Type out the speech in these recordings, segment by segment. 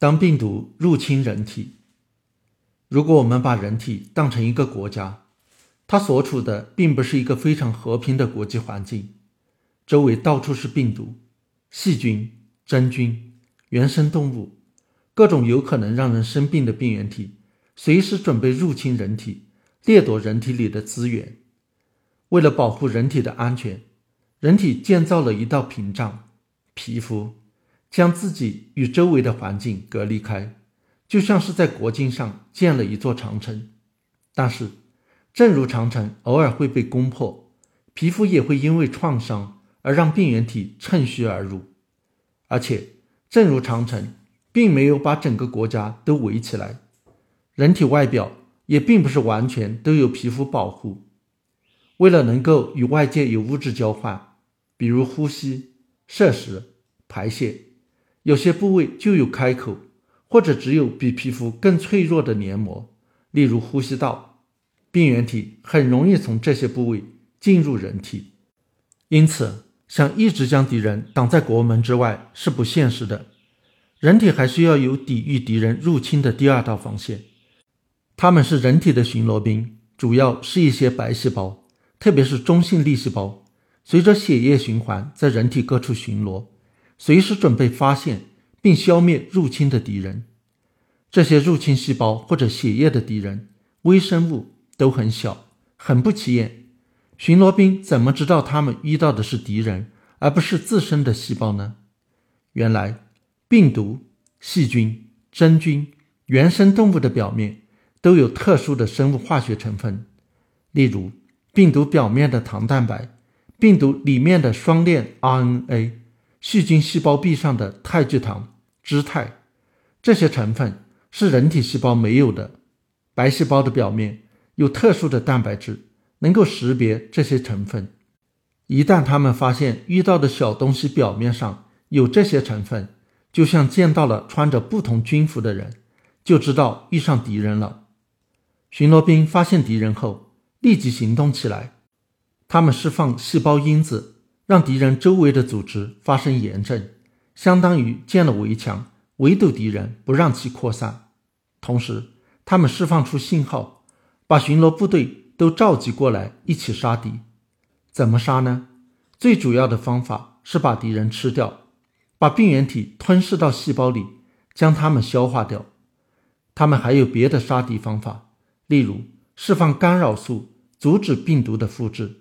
当病毒入侵人体，如果我们把人体当成一个国家，它所处的并不是一个非常和平的国际环境，周围到处是病毒、细菌、真菌、原生动物，各种有可能让人生病的病原体，随时准备入侵人体，掠夺人体里的资源。为了保护人体的安全，人体建造了一道屏障——皮肤。将自己与周围的环境隔离开，就像是在国境上建了一座长城。但是，正如长城偶尔会被攻破，皮肤也会因为创伤而让病原体趁虚而入。而且，正如长城并没有把整个国家都围起来，人体外表也并不是完全都有皮肤保护。为了能够与外界有物质交换，比如呼吸、摄食、排泄。有些部位就有开口，或者只有比皮肤更脆弱的黏膜，例如呼吸道，病原体很容易从这些部位进入人体。因此，想一直将敌人挡在国门之外是不现实的。人体还需要有抵御敌人入侵的第二道防线，他们是人体的巡逻兵，主要是一些白细胞，特别是中性粒细胞，随着血液循环在人体各处巡逻。随时准备发现并消灭入侵的敌人。这些入侵细胞或者血液的敌人，微生物都很小，很不起眼。巡逻兵怎么知道他们遇到的是敌人，而不是自身的细胞呢？原来，病毒、细菌、真菌、原生动物的表面都有特殊的生物化学成分，例如病毒表面的糖蛋白，病毒里面的双链 RNA。细菌细胞壁上的肽聚糖、脂肽，这些成分是人体细胞没有的。白细胞的表面有特殊的蛋白质，能够识别这些成分。一旦他们发现遇到的小东西表面上有这些成分，就像见到了穿着不同军服的人，就知道遇上敌人了。巡逻兵发现敌人后，立即行动起来。他们释放细胞因子。让敌人周围的组织发生炎症，相当于建了围墙，围堵敌人，不让其扩散。同时，他们释放出信号，把巡逻部队都召集过来，一起杀敌。怎么杀呢？最主要的方法是把敌人吃掉，把病原体吞噬到细胞里，将它们消化掉。他们还有别的杀敌方法，例如释放干扰素，阻止病毒的复制。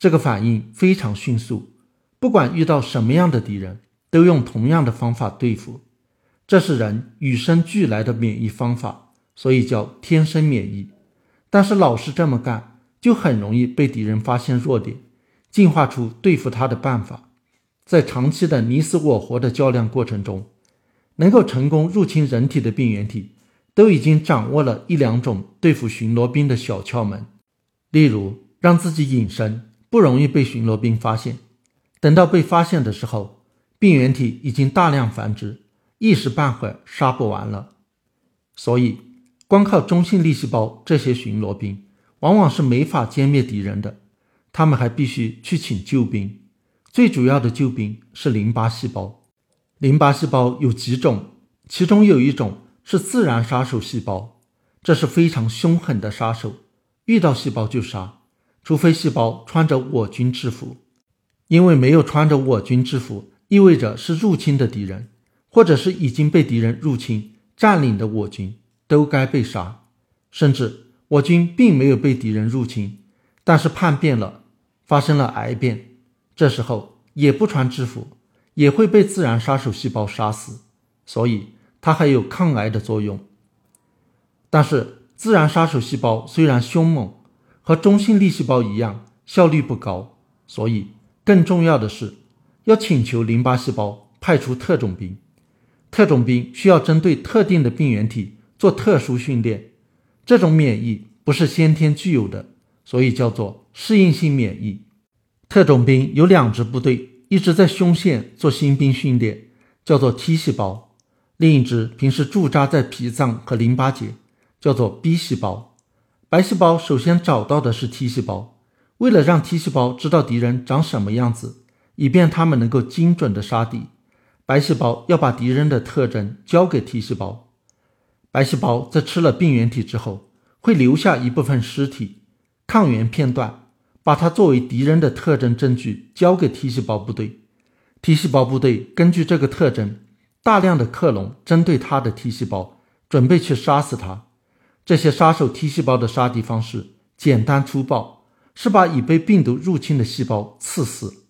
这个反应非常迅速，不管遇到什么样的敌人，都用同样的方法对付。这是人与生俱来的免疫方法，所以叫天生免疫。但是老是这么干，就很容易被敌人发现弱点，进化出对付他的办法。在长期的你死我活的较量过程中，能够成功入侵人体的病原体，都已经掌握了一两种对付巡逻兵的小窍门，例如让自己隐身。不容易被巡逻兵发现。等到被发现的时候，病原体已经大量繁殖，一时半会儿杀不完了。所以，光靠中性粒细胞这些巡逻兵，往往是没法歼灭敌人的。他们还必须去请救兵。最主要的救兵是淋巴细胞。淋巴细胞有几种，其中有一种是自然杀手细胞，这是非常凶狠的杀手，遇到细胞就杀。除非细胞穿着我军制服，因为没有穿着我军制服，意味着是入侵的敌人，或者是已经被敌人入侵占领的我军，都该被杀。甚至我军并没有被敌人入侵，但是叛变了，发生了癌变，这时候也不穿制服，也会被自然杀手细胞杀死。所以它还有抗癌的作用。但是自然杀手细胞虽然凶猛，和中性粒细胞一样，效率不高，所以更重要的是要请求淋巴细胞派出特种兵。特种兵需要针对特定的病原体做特殊训练，这种免疫不是先天具有的，所以叫做适应性免疫。特种兵有两支部队一直在胸腺做新兵训练，叫做 T 细胞；另一支平时驻扎在脾脏和淋巴结，叫做 B 细胞。白细胞首先找到的是 T 细胞，为了让 T 细胞知道敌人长什么样子，以便他们能够精准的杀敌，白细胞要把敌人的特征交给 T 细胞。白细胞在吃了病原体之后，会留下一部分尸体抗原片段，把它作为敌人的特征证据交给 T 细胞部队。T 细胞部队根据这个特征，大量的克隆针对它的 T 细胞，准备去杀死它。这些杀手 T 细胞的杀敌方式简单粗暴，是把已被病毒入侵的细胞刺死。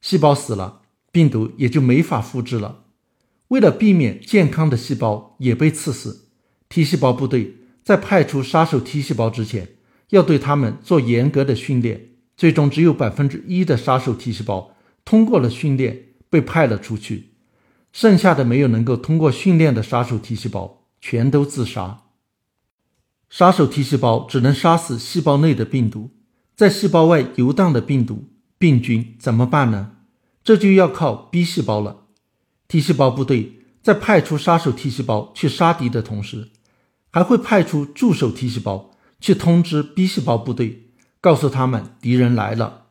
细胞死了，病毒也就没法复制了。为了避免健康的细胞也被刺死，T 细胞部队在派出杀手 T 细胞之前，要对他们做严格的训练。最终，只有百分之一的杀手 T 细胞通过了训练，被派了出去。剩下的没有能够通过训练的杀手 T 细胞，全都自杀。杀手 T 细胞只能杀死细胞内的病毒，在细胞外游荡的病毒。病菌怎么办呢？这就要靠 B 细胞了。T 细胞部队在派出杀手 T 细胞去杀敌的同时，还会派出助手 T 细胞去通知 B 细胞部队，告诉他们敌人来了。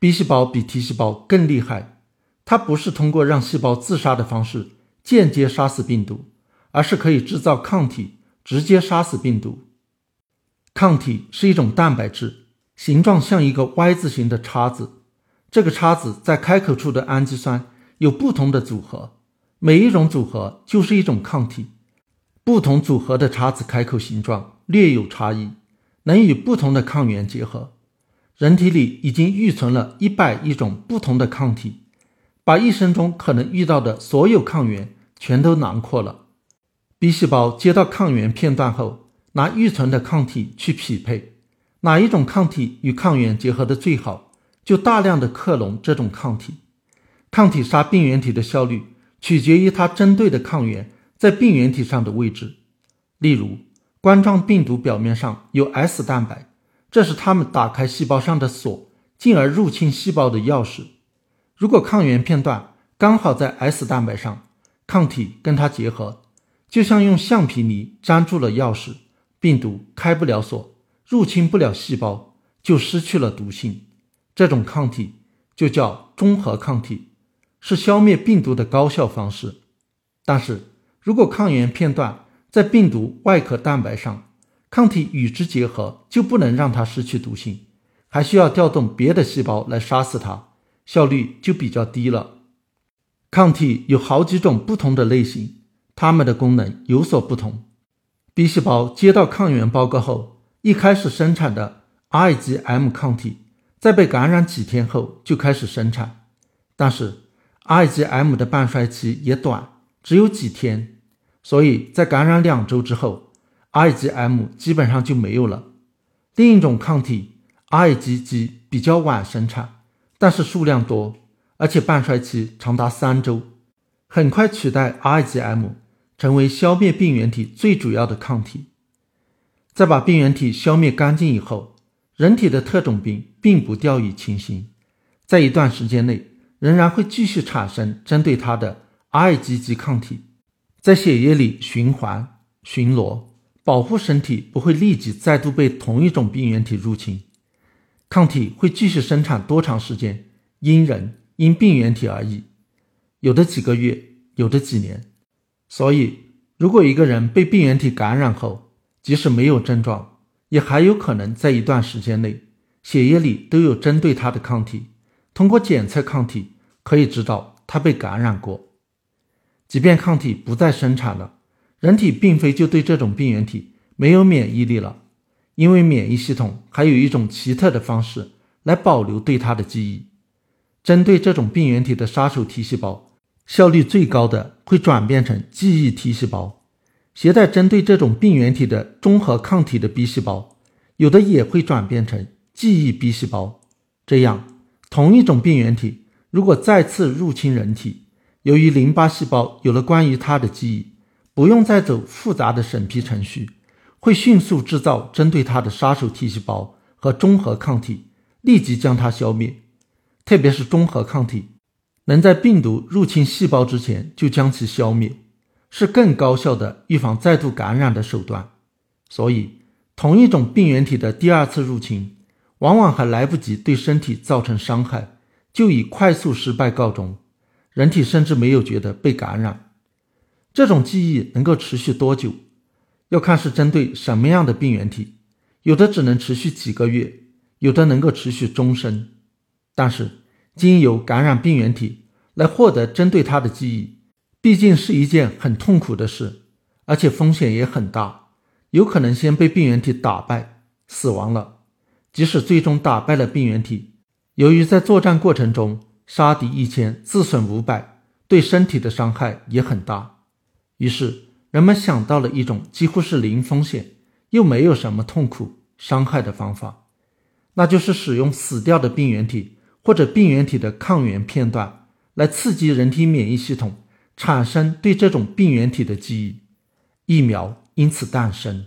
B 细胞比 T 细胞更厉害，它不是通过让细胞自杀的方式间接杀死病毒，而是可以制造抗体，直接杀死病毒。抗体是一种蛋白质。形状像一个 Y 字形的叉子，这个叉子在开口处的氨基酸有不同的组合，每一种组合就是一种抗体。不同组合的叉子开口形状略有差异，能与不同的抗原结合。人体里已经预存了一百亿种不同的抗体，把一生中可能遇到的所有抗原全都囊括了。B 细胞接到抗原片段后，拿预存的抗体去匹配。哪一种抗体与抗原结合的最好，就大量的克隆这种抗体。抗体杀病原体的效率取决于它针对的抗原在病原体上的位置。例如，冠状病毒表面上有 S 蛋白，这是它们打开细胞上的锁，进而入侵细胞的钥匙。如果抗原片段刚好在 S 蛋白上，抗体跟它结合，就像用橡皮泥粘住了钥匙，病毒开不了锁。入侵不了细胞，就失去了毒性。这种抗体就叫中和抗体，是消灭病毒的高效方式。但是如果抗原片段在病毒外壳蛋白上，抗体与之结合，就不能让它失去毒性，还需要调动别的细胞来杀死它，效率就比较低了。抗体有好几种不同的类型，它们的功能有所不同。B 细胞接到抗原报告后。一开始生产的 IgM 抗体，在被感染几天后就开始生产，但是 IgM 的半衰期也短，只有几天，所以在感染两周之后，IgM 基本上就没有了。另一种抗体 IgG 比较晚生产，但是数量多，而且半衰期长达三周，很快取代 IgM，成为消灭病原体最主要的抗体。在把病原体消灭干净以后，人体的特种兵并不掉以轻心，在一段时间内仍然会继续产生针对它的 IgG 抗体，在血液里循环巡逻，保护身体不会立即再度被同一种病原体入侵。抗体会继续生产多长时间，因人因病原体而异，有的几个月，有的几年。所以，如果一个人被病原体感染后，即使没有症状，也还有可能在一段时间内，血液里都有针对它的抗体。通过检测抗体，可以知道他被感染过。即便抗体不再生产了，人体并非就对这种病原体没有免疫力了，因为免疫系统还有一种奇特的方式来保留对它的记忆。针对这种病原体的杀手 T 细胞，效率最高的会转变成记忆 T 细胞。携带针对这种病原体的中和抗体的 B 细胞，有的也会转变成记忆 B 细胞。这样，同一种病原体如果再次入侵人体，由于淋巴细胞有了关于它的记忆，不用再走复杂的审批程序，会迅速制造针对它的杀手 T 细胞和中和抗体，立即将它消灭。特别是中和抗体，能在病毒入侵细胞之前就将其消灭。是更高效的预防再度感染的手段，所以同一种病原体的第二次入侵，往往还来不及对身体造成伤害，就以快速失败告终。人体甚至没有觉得被感染。这种记忆能够持续多久，要看是针对什么样的病原体，有的只能持续几个月，有的能够持续终身。但是，经由感染病原体来获得针对他的记忆，毕竟是一件很痛苦的事，而且风险也很大，有可能先被病原体打败，死亡了。即使最终打败了病原体，由于在作战过程中杀敌一千自损五百，对身体的伤害也很大。于是人们想到了一种几乎是零风险又没有什么痛苦伤害的方法，那就是使用死掉的病原体或者病原体的抗原片段来刺激人体免疫系统产生对这种病原体的记忆，疫苗因此诞生。